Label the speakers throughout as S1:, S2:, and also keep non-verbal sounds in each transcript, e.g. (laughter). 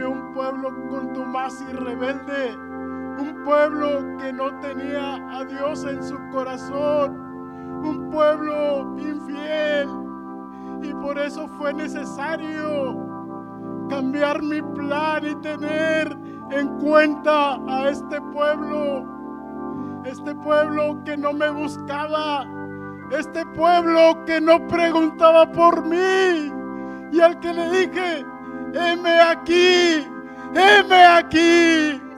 S1: un pueblo contumaz y rebelde, un pueblo que no tenía a Dios en su corazón, un pueblo infiel. Y por eso fue necesario cambiar mi plan y tener en cuenta a este pueblo, este pueblo que no me buscaba, este pueblo que no preguntaba por mí y al que le dije,
S2: Eme aqui, Eme aqui.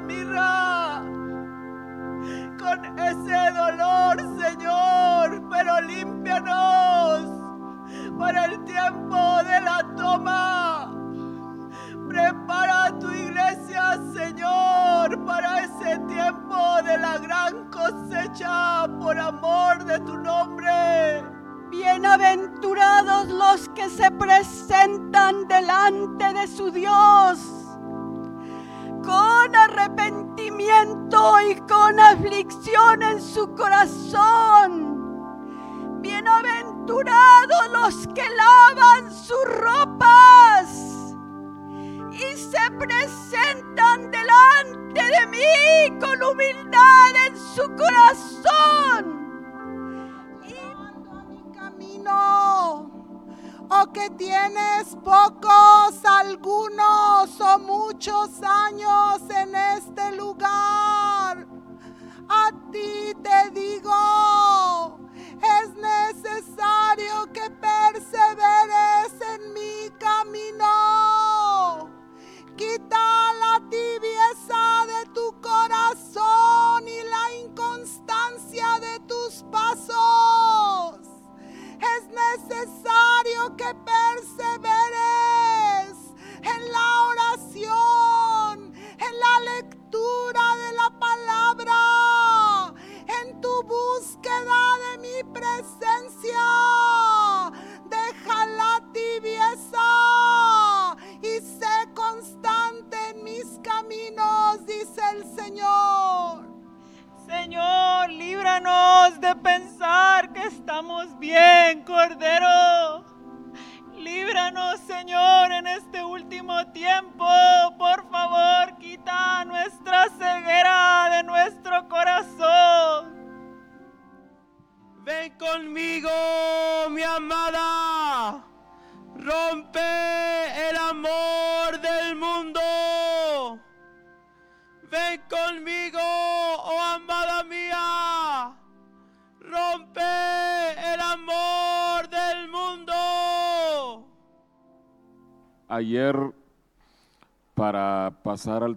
S2: mira.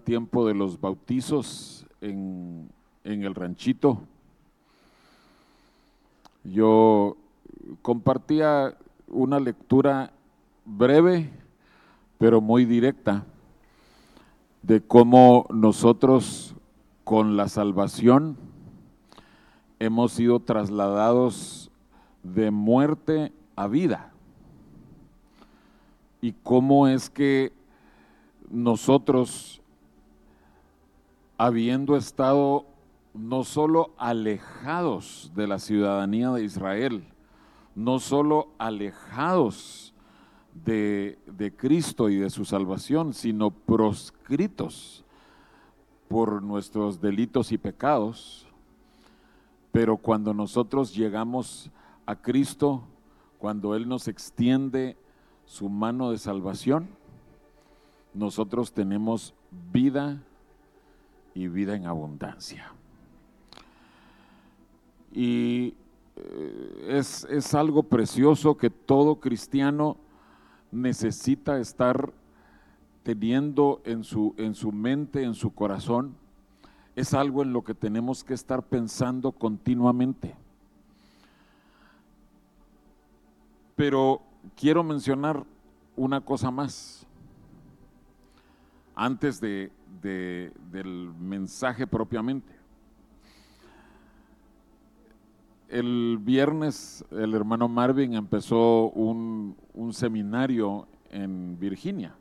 S2: tiempo de
S3: los
S4: bautizos en, en el ranchito. Yo compartía una lectura breve, pero muy directa, de cómo nosotros con la salvación hemos sido trasladados de muerte a vida. Y cómo es que nosotros habiendo estado no solo alejados de la ciudadanía de Israel, no solo alejados de, de, Cristo y de su salvación, sino proscritos por nuestros delitos y pecados. Pero cuando nosotros llegamos a Cristo, cuando Él nos extiende su mano de salvación, nosotros tenemos vida y vida en abundancia. Y eh, es, es, algo precioso que todo cristiano necesita estar teniendo en su, en su mente, en su corazón. Es algo en lo que tenemos que estar pensando continuamente. Pero quiero mencionar una cosa más antes de, de, del mensaje propiamente. El viernes el hermano Marvin empezó un, un seminario en Virginia,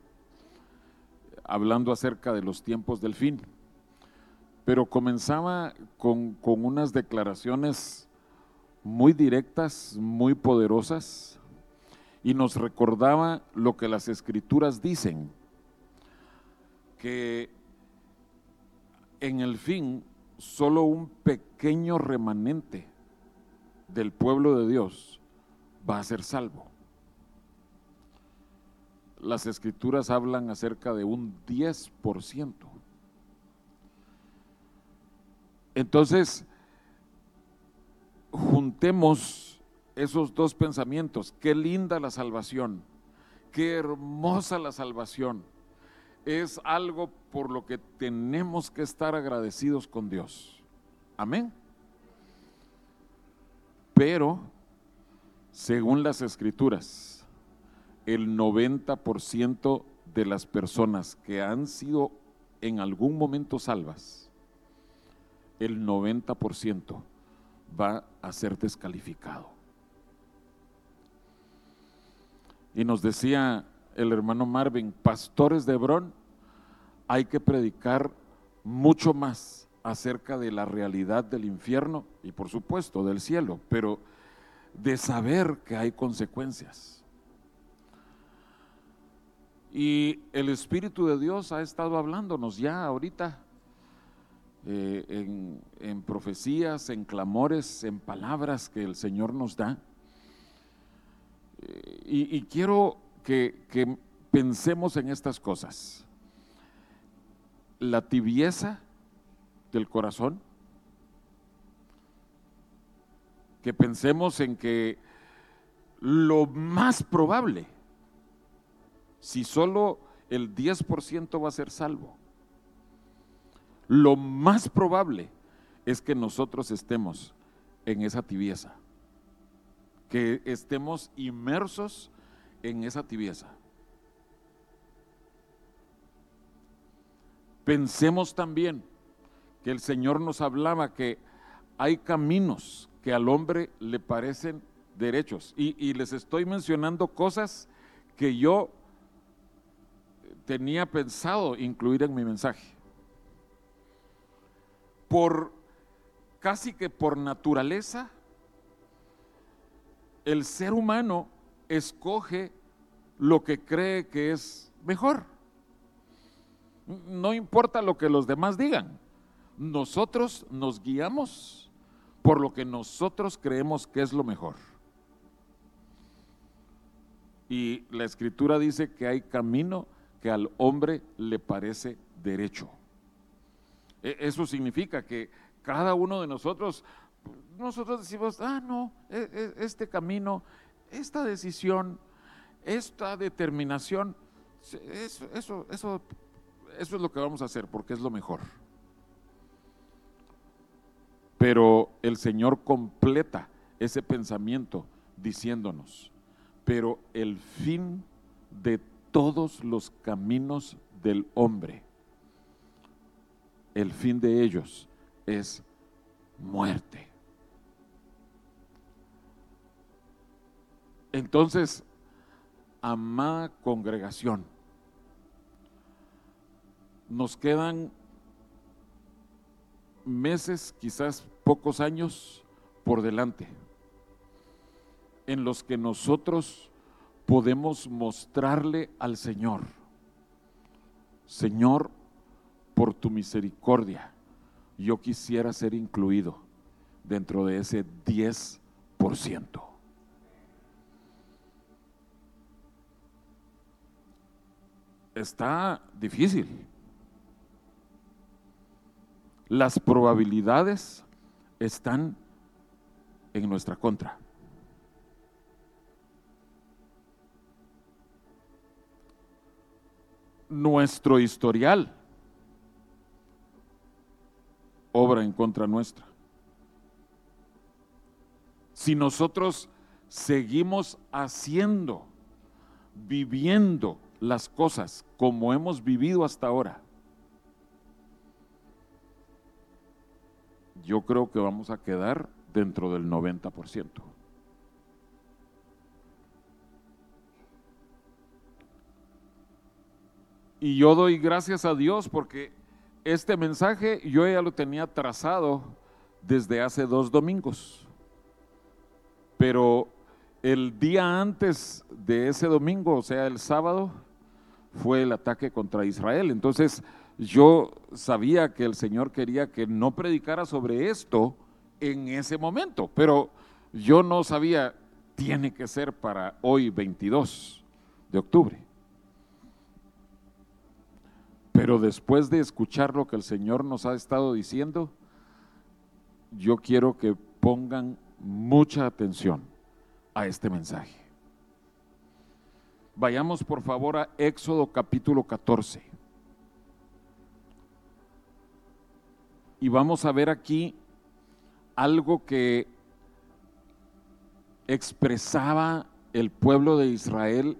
S4: hablando acerca de los tiempos del fin, pero comenzaba con, con unas declaraciones muy directas, muy poderosas, y nos recordaba lo que las escrituras dicen, que en el fin solo un pequeño remanente del pueblo de Dios va a ser salvo. Las escrituras hablan acerca de un 10%. Entonces, juntemos esos dos pensamientos. Qué linda la salvación, qué hermosa la salvación. Es algo por lo que tenemos que estar agradecidos con Dios. Amén. Pero, según las escrituras, el 90% de las personas que han sido en algún momento salvas, el 90% va a ser descalificado. Y nos decía el hermano Marvin, pastores de Hebrón, hay que predicar mucho más acerca de la realidad del infierno y por supuesto del cielo, pero de saber que hay consecuencias. Y el Espíritu de Dios ha estado hablándonos ya ahorita eh, en, profecías, en clamores, en palabras que el Señor nos da. Eh, y, quiero que, pensemos en estas cosas. La tibieza del corazón, que pensemos en que lo más probable, si solo el 10% va a ser salvo, lo más probable es que nosotros estemos en esa tibieza, que estemos inmersos en esa tibieza. Pensemos también que el Señor nos hablaba que hay caminos que al hombre le parecen derechos. Y, y, les estoy mencionando cosas que yo tenía pensado incluir en mi mensaje. Por casi que por naturaleza, el ser humano escoge lo que cree que es mejor. No importa lo que los demás digan nosotros nos guiamos por lo que nosotros creemos que es lo mejor. Y la escritura dice que hay camino que al hombre le parece derecho. E, eso significa que cada uno de nosotros, nosotros decimos, ah, no, e, e, este camino, esta decisión, esta determinación, eso, eso, eso, eso es lo que vamos a hacer porque es lo mejor pero el Señor completa ese pensamiento diciéndonos, pero el fin de todos los caminos del hombre, el fin de ellos es muerte. Entonces, amada congregación, nos quedan meses, quizás pocos años por delante, en los que nosotros podemos mostrarle al Señor, Señor, por tu misericordia, yo quisiera ser incluido dentro de ese 10%. Está difícil. Las probabilidades están en nuestra contra. Nuestro historial obra en contra nuestra. Si nosotros seguimos haciendo, viviendo las cosas como hemos vivido hasta ahora, yo creo que vamos a quedar dentro del 90%. Y yo doy gracias a Dios porque este mensaje yo ya lo tenía trazado desde hace dos domingos. Pero el día antes de ese domingo, o sea, el sábado, fue el ataque contra Israel. Entonces yo sabía que el Señor quería que no predicara sobre esto en ese momento, pero yo no sabía, tiene que ser para hoy 22 de octubre. Pero después de escuchar lo que el Señor nos ha estado diciendo, yo quiero que pongan mucha atención a este mensaje. Vayamos por favor a Éxodo capítulo 14. Y vamos a ver aquí algo que expresaba el pueblo de Israel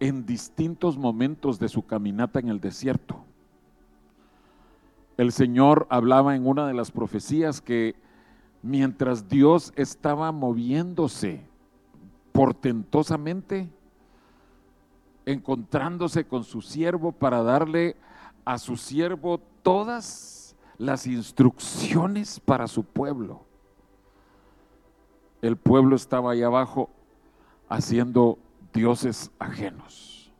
S4: en distintos momentos de su caminata en el desierto. El Señor hablaba en una de las profecías que mientras Dios estaba moviéndose portentosamente, encontrándose con su siervo para darle a su siervo todas las instrucciones para su pueblo. El pueblo estaba ahí abajo haciendo dioses ajenos.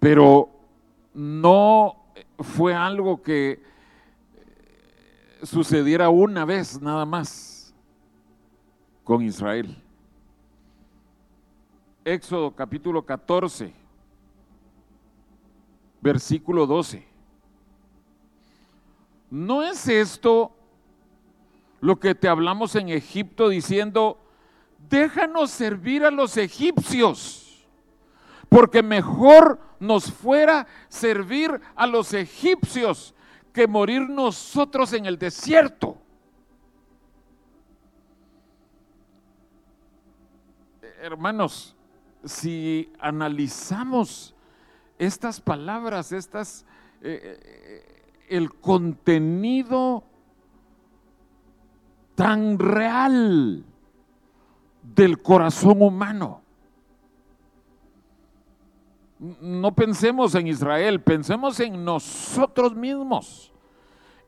S4: Pero no fue algo que eh, sucediera una vez nada más con Israel. Éxodo capítulo 14, versículo 12. ¿No es esto lo que te hablamos en Egipto diciendo, déjanos servir a los egipcios, porque mejor nos fuera servir a los egipcios que morir nosotros en el desierto. Hermanos, si analizamos estas palabras, estas, eh, eh, el contenido tan real del corazón humano. No pensemos en Israel, pensemos en nosotros mismos,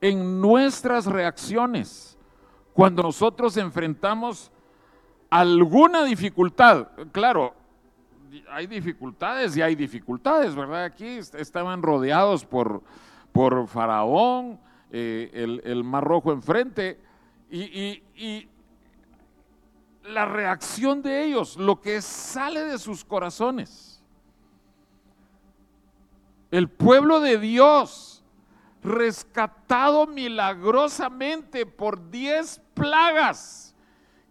S4: en nuestras reacciones, cuando nosotros enfrentamos alguna dificultad. Claro, hay dificultades y hay dificultades, ¿verdad? Aquí estaban rodeados por, por Faraón, eh, el, Mar Rojo enfrente, y la reacción de ellos, lo que sale de sus corazones. El pueblo de Dios, rescatado milagrosamente por diez plagas,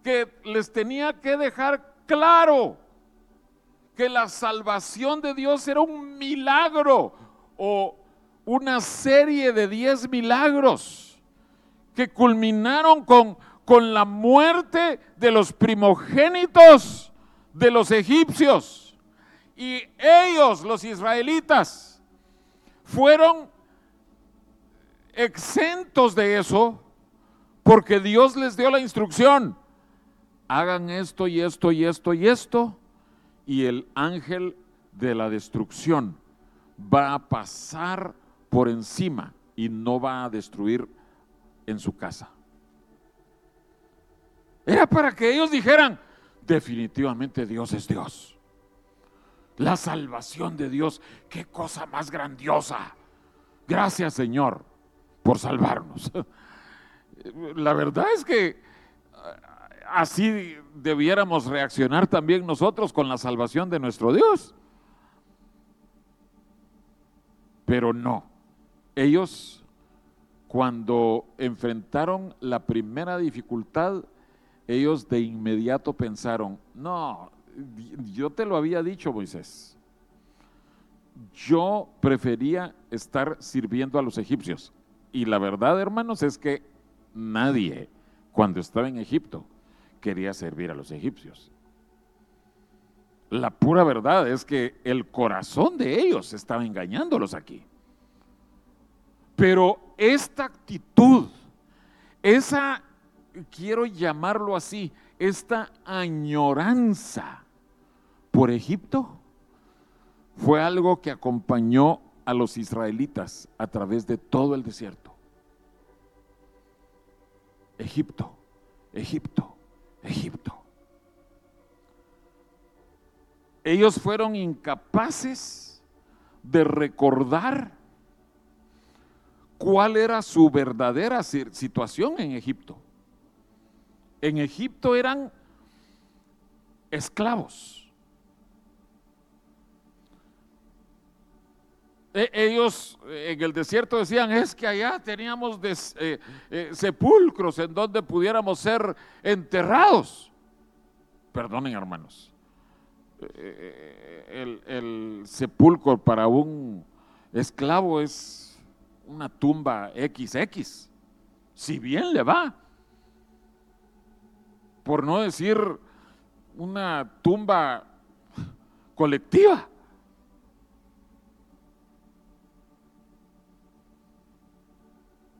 S4: que les tenía que dejar claro que la salvación de Dios era un milagro o una serie de diez milagros que culminaron con, con la muerte de los primogénitos de los egipcios. Y ellos, los israelitas, fueron exentos de eso porque Dios les dio la instrucción. Hagan esto y esto y esto y esto. Y el ángel de la destrucción va a pasar por encima y no va a destruir en su casa. Era para que ellos dijeran, definitivamente Dios es Dios. La salvación de Dios, qué cosa más grandiosa. Gracias Señor por salvarnos. (laughs) La verdad es que así debiéramos reaccionar también nosotros con la salvación de nuestro Dios. Pero no, ellos cuando enfrentaron la primera dificultad, ellos de inmediato pensaron, no, yo te lo había dicho Moisés, yo prefería estar sirviendo a los egipcios. Y la verdad, hermanos, es que nadie cuando estaba en Egipto quería servir a los egipcios. La pura verdad es que el corazón de ellos estaba engañándolos aquí. Pero esta actitud, esa, quiero llamarlo así, esta añoranza por Egipto, fue algo que acompañó a los israelitas a través de todo el desierto. Egipto, Egipto, Egipto. Ellos fueron incapaces de recordar cuál era su verdadera situación en Egipto. En Egipto eran esclavos. Ellos en el desierto decían, es que allá teníamos eh, eh, sepulcros en donde pudiéramos ser enterrados. Perdonen hermanos, eh, el sepulcro para un esclavo es una tumba XX, si bien le va, por no decir una tumba colectiva.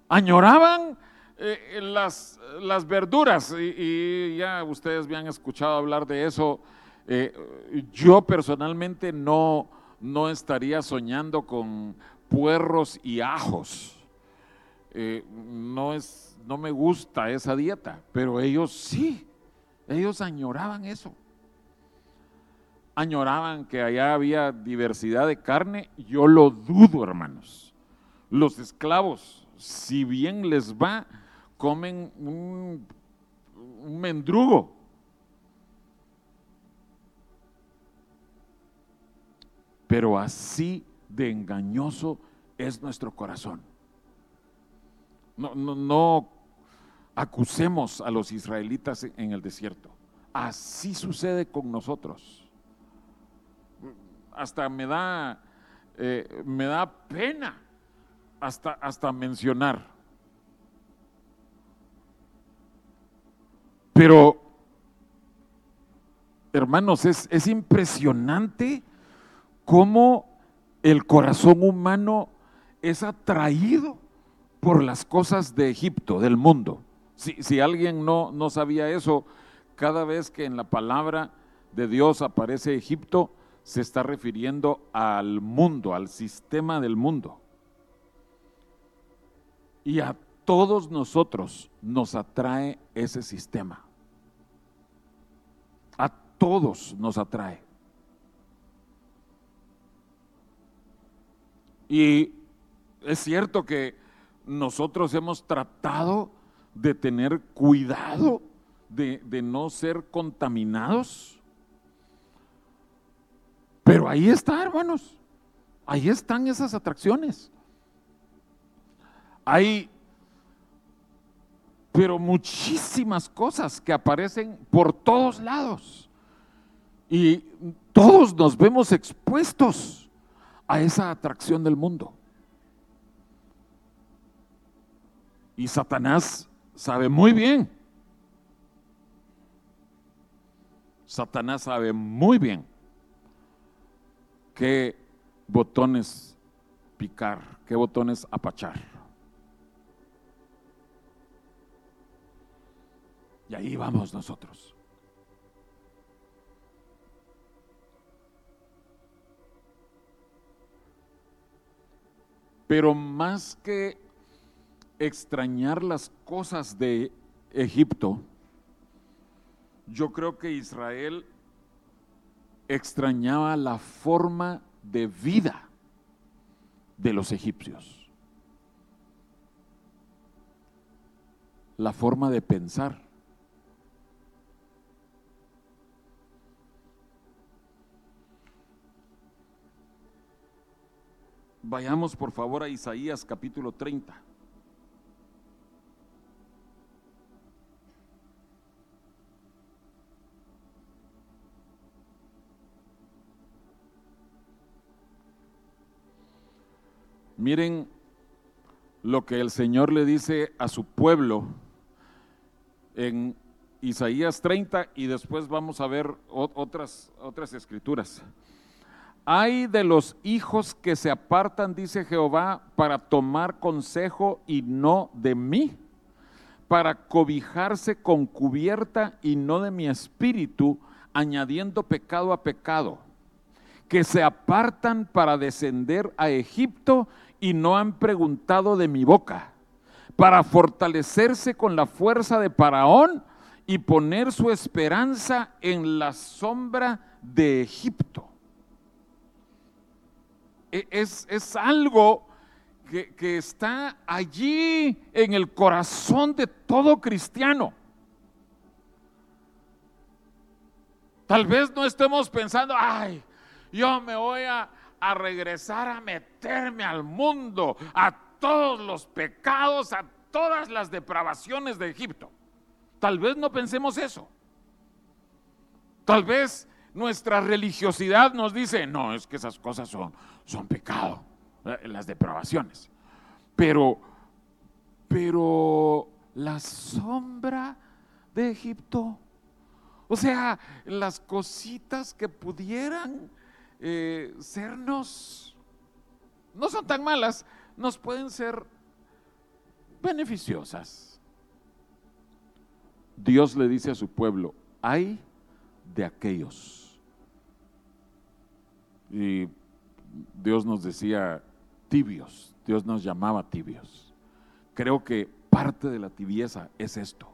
S4: Añoraban eh, las, verduras y, ya ustedes han escuchado hablar de eso. Eh, yo personalmente no, no estaría soñando con puerros y ajos. Eh, no, es, no me gusta esa dieta, pero ellos sí, ellos añoraban eso. Añoraban que allá había diversidad de carne, yo lo dudo, hermanos. Los esclavos si bien les va, comen un, mendrugo. Pero así de engañoso es nuestro corazón. No, no, acusemos a los israelitas en el desierto. Así sucede con nosotros. Hasta me da, eh, me da pena hasta, hasta mencionar. Pero, hermanos, es, es impresionante cómo el corazón humano es atraído por las cosas de Egipto, del mundo. Si, si, alguien no, no sabía eso, cada vez que en la palabra de Dios aparece Egipto, se está refiriendo al mundo, al sistema del mundo. Y a todos nosotros nos atrae ese sistema. A todos nos atrae. Y es cierto que nosotros hemos tratado de tener cuidado de, no ser contaminados. Pero ahí está, hermanos. Ahí están esas atracciones. Hay, pero muchísimas cosas que aparecen por todos lados. Y todos nos vemos expuestos a esa atracción del mundo. Y Satanás sabe muy bien. Satanás sabe muy bien qué botones picar, qué botones apachar. Y ahí vamos nosotros. Pero más que extrañar las cosas de Egipto, yo creo que Israel extrañaba la forma de vida de los egipcios, la forma de pensar. Vayamos por favor a Isaías capítulo 30. Miren lo que el Señor le dice a su pueblo en Isaías 30 y después vamos a ver otras, otras escrituras. Hay de los hijos que se apartan, dice Jehová, para tomar consejo y no de mí, para cobijarse con cubierta y no de mi espíritu, añadiendo pecado a pecado, que se apartan para descender a Egipto y no han preguntado de mi boca, para fortalecerse con la fuerza de Paraón y poner su esperanza en la sombra de Egipto. E, es, algo que, que está allí en el corazón de todo cristiano. Tal vez no estemos pensando, ay, yo me voy a, a, regresar a meterme al mundo, a todos los pecados, a todas las depravaciones de Egipto. Tal vez no pensemos eso. Tal vez nuestra religiosidad nos dice, no, es que esas cosas son, son pecado, eh, las depravaciones. Pero, pero la sombra de Egipto, o sea, las cositas que pudieran eh, sernos, no son tan malas, nos pueden ser beneficiosas. Dios le dice a su pueblo, hay de aquellos. Y Dios nos decía tibios, Dios nos llamaba tibios. Creo que parte de la tibieza es esto,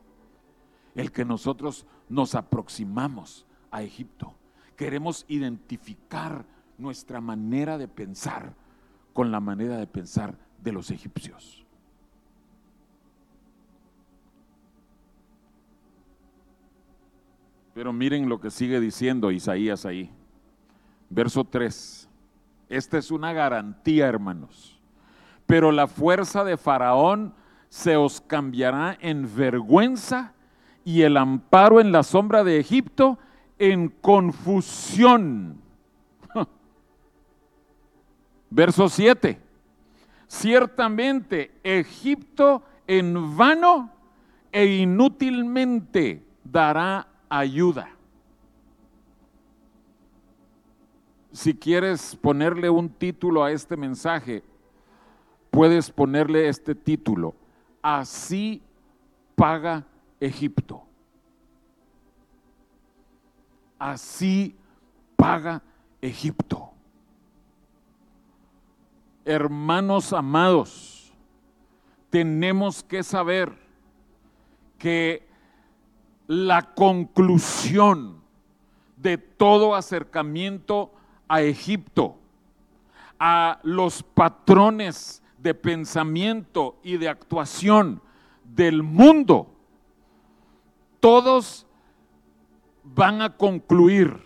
S4: el que nosotros nos aproximamos a Egipto. Queremos identificar nuestra manera de pensar con la manera de pensar de los egipcios. Pero miren lo que sigue diciendo Isaías ahí. Verso 3. Esta es una garantía, hermanos. Pero la fuerza de Faraón se os cambiará en vergüenza y el amparo en la sombra de Egipto en confusión. (laughs) Verso 7. Ciertamente Egipto en vano e inútilmente dará ayuda. Si quieres ponerle un título a este mensaje, puedes ponerle este título. Así paga Egipto. Así paga Egipto. Hermanos amados, tenemos que saber que la conclusión de todo acercamiento a Egipto, a los patrones de pensamiento y de actuación del mundo, todos van a concluir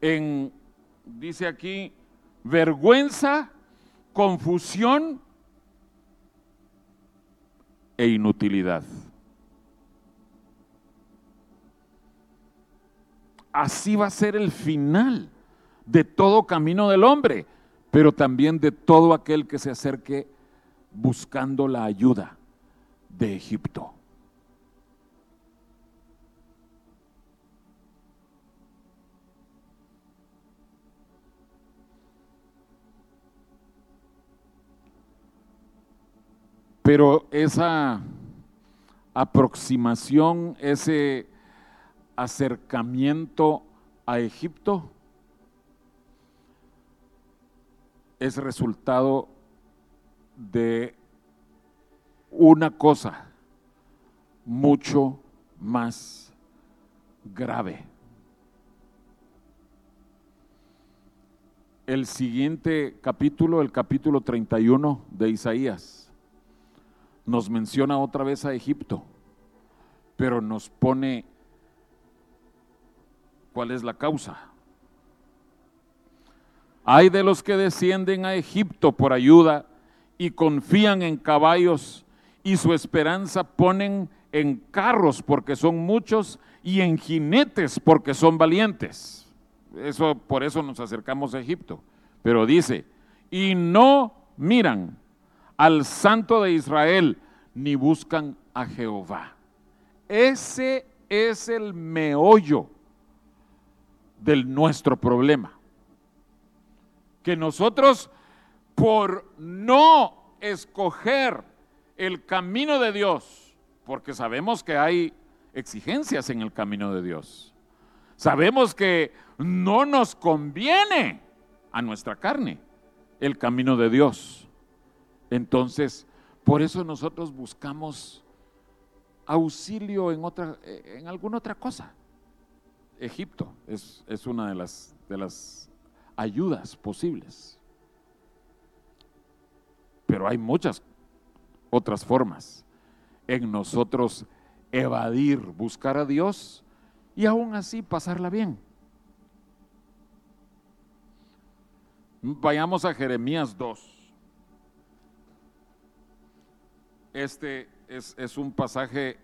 S4: en, dice aquí, vergüenza, confusión e inutilidad. Así va a ser el final de todo camino del hombre, pero también de todo aquel que se acerque buscando la ayuda de Egipto. Pero esa aproximación, ese acercamiento a Egipto es resultado de una cosa mucho más grave. El siguiente capítulo, el capítulo 31 de Isaías, nos menciona otra vez a Egipto, pero nos pone cuál es la causa. Hay de los que descienden a Egipto por ayuda y confían en caballos y su esperanza ponen en carros porque son muchos y en jinetes porque son valientes. Eso por eso nos acercamos a Egipto. Pero dice, "Y no miran al Santo de Israel ni buscan a Jehová." Ese es el meollo del nuestro problema. Que nosotros por no escoger el camino de Dios, porque sabemos que hay exigencias en el camino de Dios. Sabemos que no nos conviene a nuestra carne el camino de Dios. Entonces, por eso nosotros buscamos auxilio en, otra, en alguna otra cosa. Egipto es, es una de las, de las ayudas posibles. Pero hay muchas otras formas en nosotros evadir, buscar a Dios y aún así pasarla bien. Vayamos a Jeremías 2. Este es, un pasaje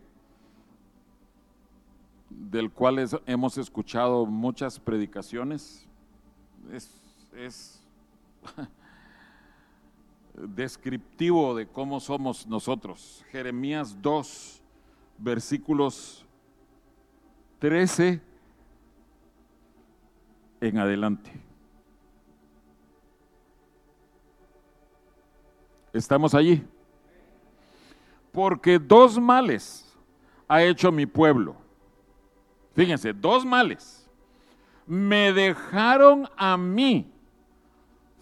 S4: del cual hemos escuchado muchas predicaciones. Es, es (laughs) descriptivo de cómo somos nosotros. Jeremías 2, versículos 13 en adelante. ¿Estamos allí? Porque dos males ha hecho mi pueblo. Fíjense, dos males. Me dejaron a mí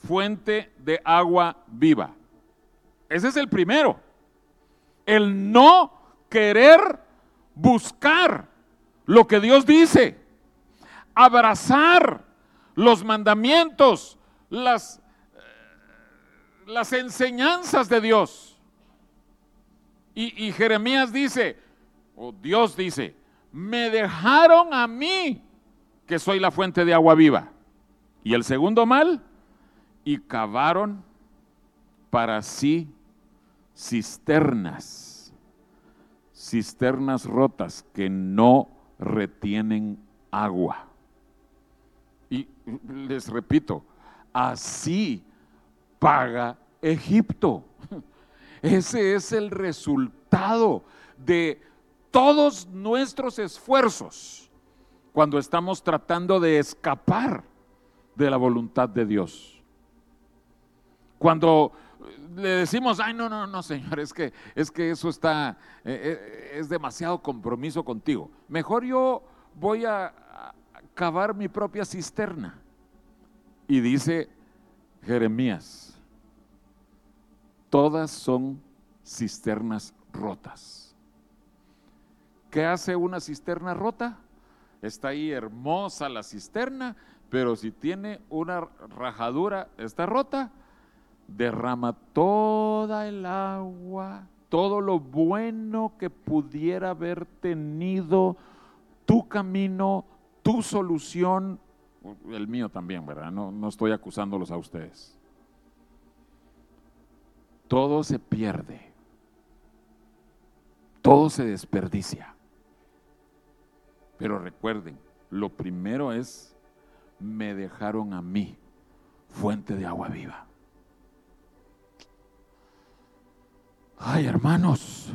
S4: fuente de agua viva. Ese es el primero. El no querer buscar lo que Dios dice. Abrazar los mandamientos, las, eh, las enseñanzas de Dios. Y, y Jeremías dice, o Dios dice, me dejaron a mí, que soy la fuente de agua viva. Y el segundo mal, y cavaron para sí cisternas, cisternas rotas que no retienen agua. Y les repito, así paga Egipto. (laughs) Ese es el resultado de todos nuestros esfuerzos cuando estamos tratando de escapar de la voluntad de Dios. Cuando le decimos, ay, no, no, no, Señor, es que, es que eso está, eh, eh, es demasiado compromiso contigo. Mejor yo voy a, a cavar mi propia cisterna. Y dice Jeremías, todas son cisternas rotas. ¿Qué hace una cisterna rota? Está ahí hermosa la cisterna, pero si tiene una rajadura, está rota, derrama toda el agua, todo lo bueno que pudiera haber tenido tu camino, tu solución, el mío también, ¿verdad? No, no estoy acusándolos a ustedes. Todo se pierde, todo se desperdicia. Pero recuerden, lo primero es, me dejaron a mí fuente de agua viva. Ay, hermanos,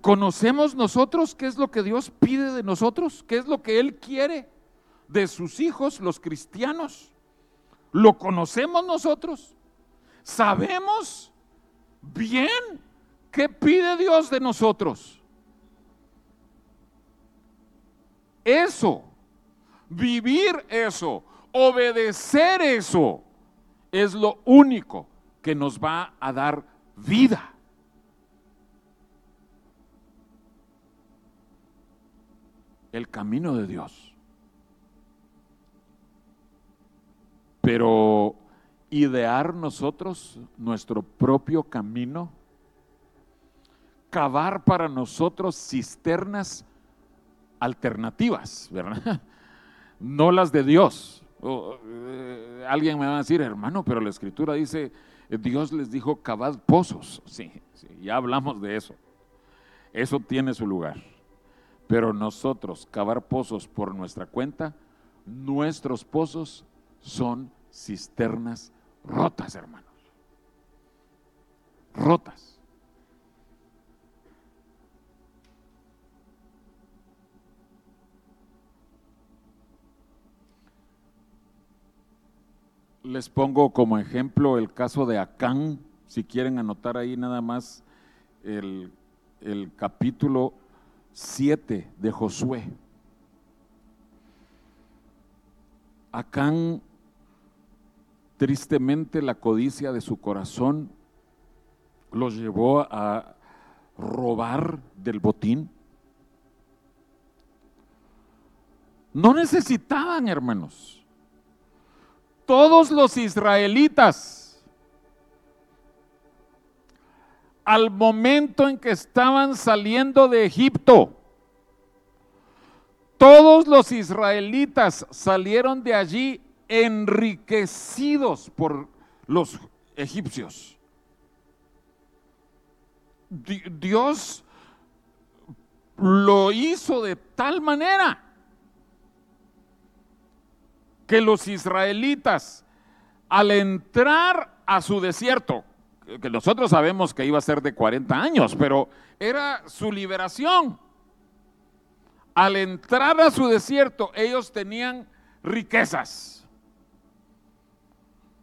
S4: ¿Conocemos nosotros qué es lo que Dios pide de nosotros? ¿Qué es lo que Él quiere de sus hijos, los cristianos? ¿Lo conocemos nosotros? ¿Sabemos bien qué pide Dios de nosotros? Eso, vivir eso, obedecer eso, es lo único que nos va a dar vida. El camino de Dios. Pero idear nosotros nuestro propio camino, cavar para nosotros cisternas alternativas, ¿verdad? (laughs) No las de Dios. Eh, alguien me va a decir, hermano, pero la escritura dice, Dios les dijo, cavad pozos. Sí, sí, ya hablamos de eso. Eso tiene su lugar. Pero nosotros, cavar pozos por nuestra cuenta, nuestros pozos son cisternas rotas, hermanos. Rotas. Les pongo como ejemplo el caso de Acán, si quieren anotar ahí nada más el, el capítulo 7 de Josué. Acán, tristemente, la codicia de su corazón los llevó a robar del botín. No necesitaban, hermanos todos los israelitas, al momento en que estaban saliendo de Egipto, todos los israelitas salieron de allí enriquecidos por los egipcios. Dios lo hizo de tal manera que los israelitas al entrar a su desierto, que nosotros sabemos que iba a ser de 40 años, pero era su liberación. Al entrar a su desierto, ellos tenían riquezas.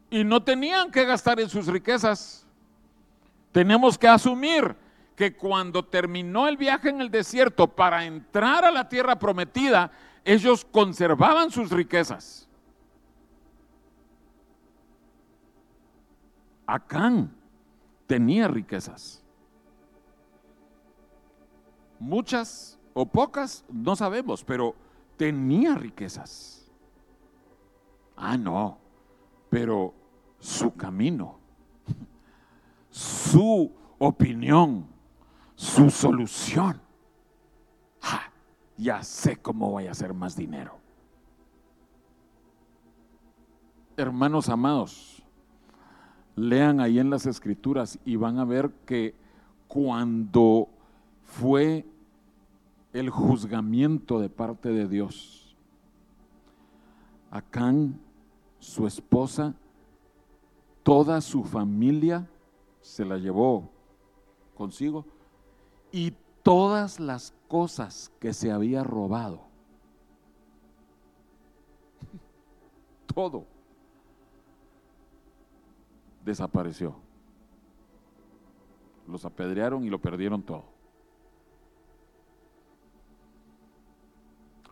S4: Y no tenían que gastar en sus riquezas. Tenemos que asumir que cuando terminó el viaje en el desierto para entrar a la tierra prometida, ellos conservaban sus riquezas. Acán tenía riquezas. Muchas o pocas, no sabemos, pero tenía riquezas. Ah, no, pero su camino, su opinión, su solución. ya sé cómo voy a hacer más dinero. Hermanos amados, Lean ahí en las escrituras y van a ver que cuando fue el juzgamiento de parte de Dios, Acán, su esposa, toda su familia se la llevó consigo y todas las cosas que se había robado. (laughs) Todo desapareció. Los apedrearon y lo perdieron todo.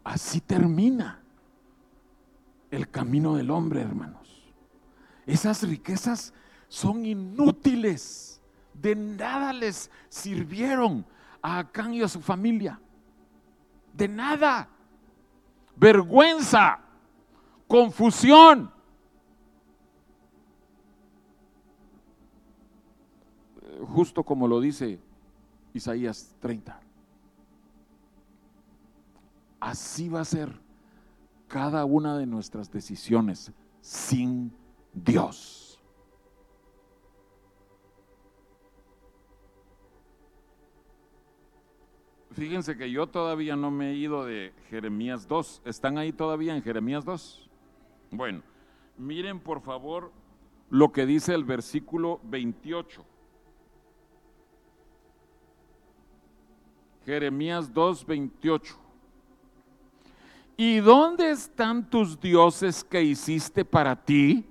S4: Así termina el camino del hombre, hermanos. Esas riquezas son inútiles. De nada les sirvieron a Acán y a su familia. De nada. Vergüenza, confusión, justo como lo dice Isaías 30. Así va a ser cada una de nuestras decisiones sin Dios. Fíjense que yo todavía no me he ido de Jeremías 2. ¿Están ahí todavía en Jeremías 2? Bueno, miren por favor lo que dice el versículo 28. Jeremías 2:28. ¿Y dónde están tus dioses que hiciste para ti?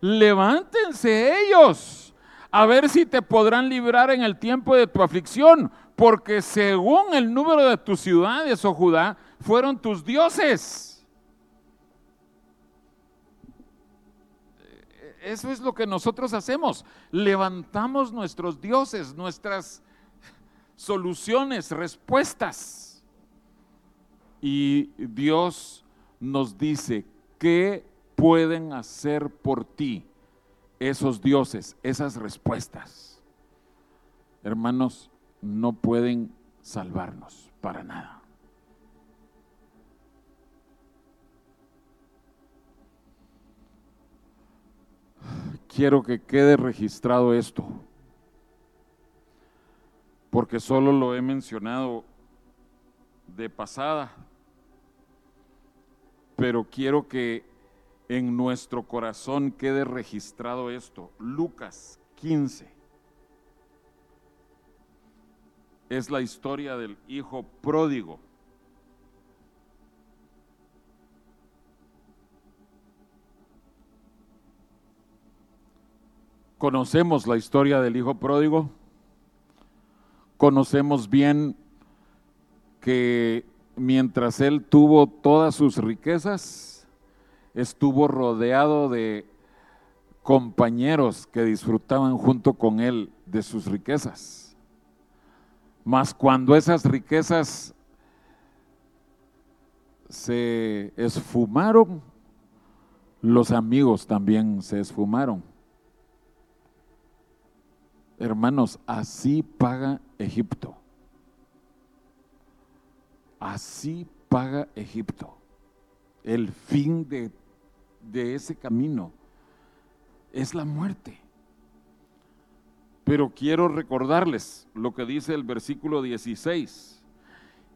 S4: Levántense ellos, a ver si te podrán librar en el tiempo de tu aflicción, porque según el número de tus ciudades, oh Judá, fueron tus dioses. Eso es lo que nosotros hacemos. Levantamos nuestros dioses, nuestras soluciones, respuestas. Y Dios nos dice, ¿qué pueden hacer por ti esos dioses, esas respuestas? Hermanos, no pueden salvarnos para nada. Quiero que quede registrado esto, porque solo lo he mencionado de pasada, pero quiero que en nuestro corazón quede registrado esto. Lucas 15 es la historia del hijo pródigo. Conocemos la historia del hijo pródigo. Conocemos bien que mientras él tuvo todas sus riquezas, estuvo rodeado de compañeros que disfrutaban junto con él de sus riquezas. Mas cuando esas riquezas se esfumaron, los amigos también se esfumaron. Hermanos, así paga Egipto. Así paga Egipto. El fin de, de ese camino es la muerte. Pero quiero recordarles lo que dice el versículo 16.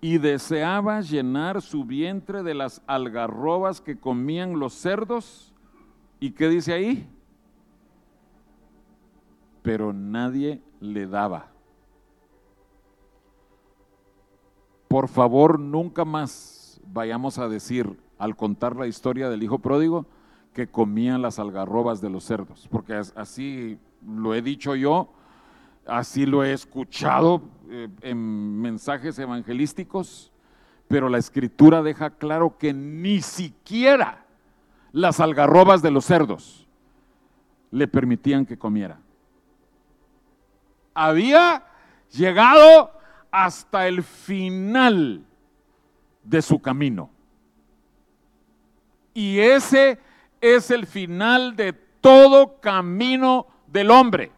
S4: Y deseaba llenar su vientre de las algarrobas que comían los cerdos. ¿Y qué dice ahí? Pero nadie le daba. Por favor, nunca más vayamos a decir, al contar la historia del hijo pródigo, que comían las algarrobas de los cerdos, porque así lo he dicho yo, así lo he escuchado eh, en mensajes evangelísticos, pero la escritura deja claro que ni siquiera las algarrobas de los cerdos le permitían que comiera. Había llegado hasta el final de su camino. Y ese es el final de todo camino del hombre.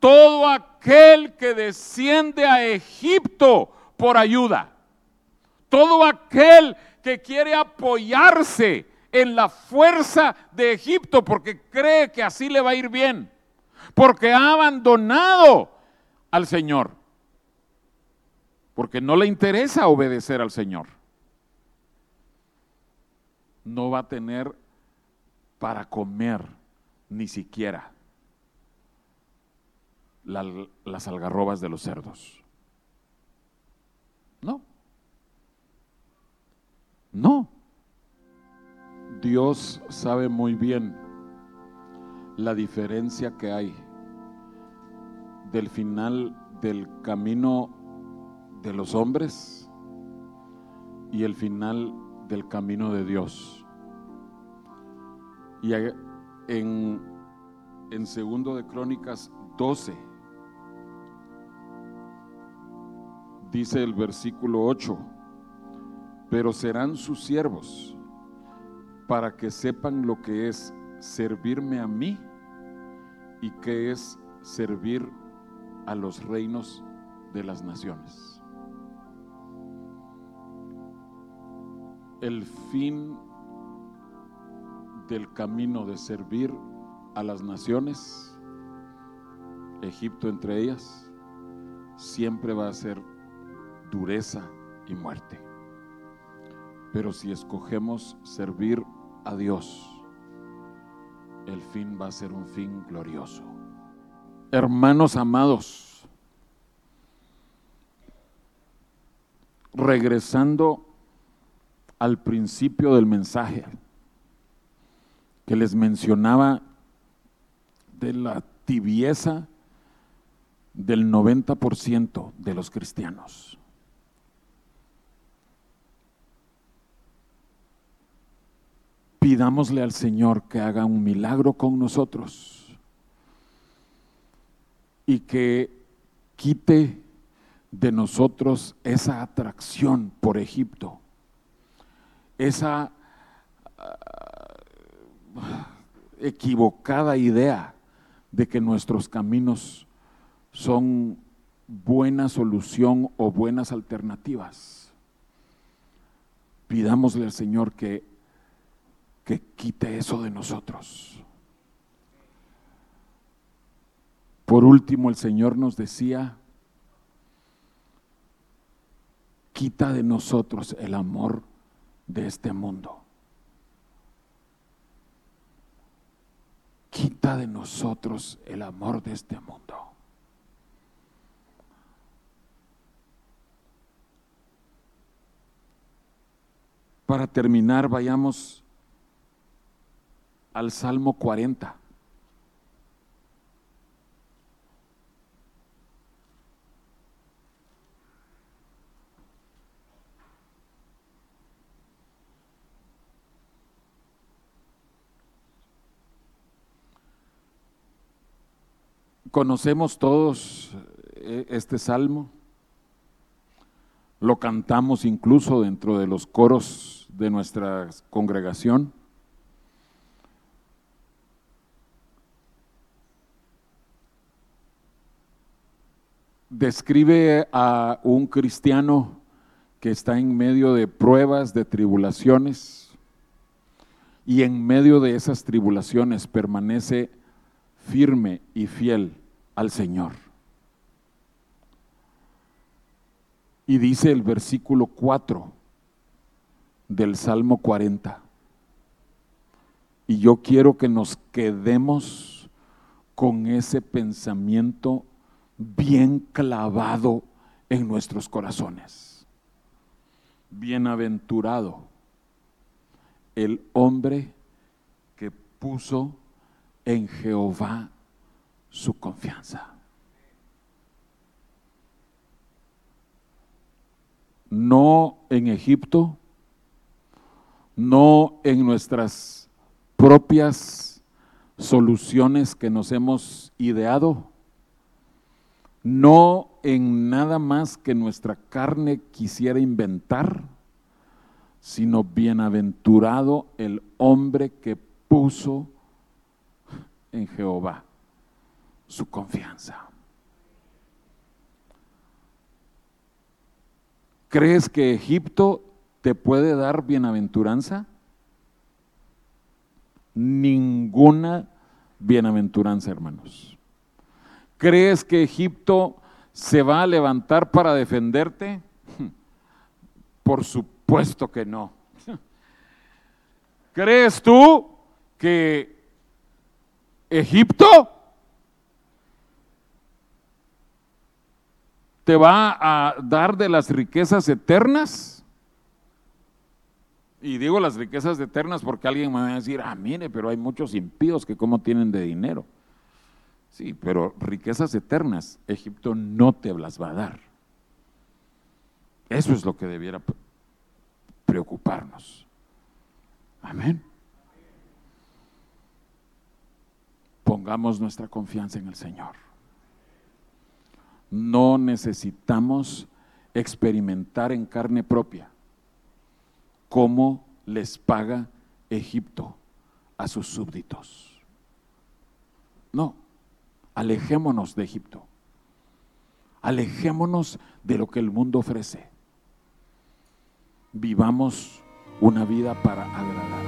S4: Todo aquel que desciende a Egipto por ayuda. Todo aquel que quiere apoyarse en la fuerza de Egipto porque cree que así le va a ir bien. Porque ha abandonado al Señor porque no le interesa obedecer al Señor, no va a tener para comer ni siquiera las algarrobas de los cerdos. No. No. Dios sabe muy bien la diferencia que hay del final del camino de los hombres y el final del camino de Dios. Y en, en segundo de Crónicas 12 dice el versículo 8, pero serán sus siervos para que sepan lo que es servirme a mí y que es servir a los reinos de las naciones. el fin del camino de servir a las naciones, Egipto entre ellas, siempre va a ser dureza y muerte. Pero si escogemos servir a Dios, el fin va a ser un fin glorioso. Hermanos amados, regresando al principio del mensaje que les mencionaba de la tibieza del 90% de los cristianos. Pidámosle al Señor que haga un milagro con nosotros y que quite de nosotros esa atracción por Egipto, esa ah, equivocada idea de que nuestros caminos son buena solución o buenas alternativas. Pidámosle al Señor que, que quite eso de nosotros. Por último, el Señor nos decía, quita de nosotros el amor de este mundo. Quita de nosotros el amor de este mundo. Para terminar, vayamos al Salmo 40. Conocemos todos eh, este salmo, lo cantamos incluso dentro de los coros de nuestra congregación. Describe a un cristiano que está en medio de pruebas, de tribulaciones, y en medio de esas tribulaciones permanece firme y fiel al Señor. Y dice el versículo 4 del Salmo 40. Y yo quiero que nos quedemos con ese pensamiento bien clavado en nuestros corazones. Bienaventurado el hombre que puso en Jehová su confianza. No en Egipto, no en nuestras propias soluciones que nos hemos ideado, no en nada más que nuestra carne quisiera inventar, sino bienaventurado el hombre que puso en Jehová su confianza. ¿Crees que Egipto te puede dar bienaventuranza? Ninguna bienaventuranza, hermanos. ¿Crees que Egipto se va a levantar para defenderte? (laughs) Por supuesto que no. (laughs) ¿Crees tú que Egipto te va a dar de las riquezas eternas. Y digo las riquezas eternas porque alguien me va a decir, ah, mire, pero hay muchos impíos que cómo tienen de dinero. Sí, pero riquezas eternas, Egipto no te las va a dar. Eso es lo que debiera preocuparnos. Amén. Pongamos nuestra confianza en el Señor. No necesitamos experimentar en carne propia cómo les paga Egipto a sus súbditos. No, alejémonos de Egipto. Alejémonos de lo que el mundo ofrece. Vivamos una vida para agradar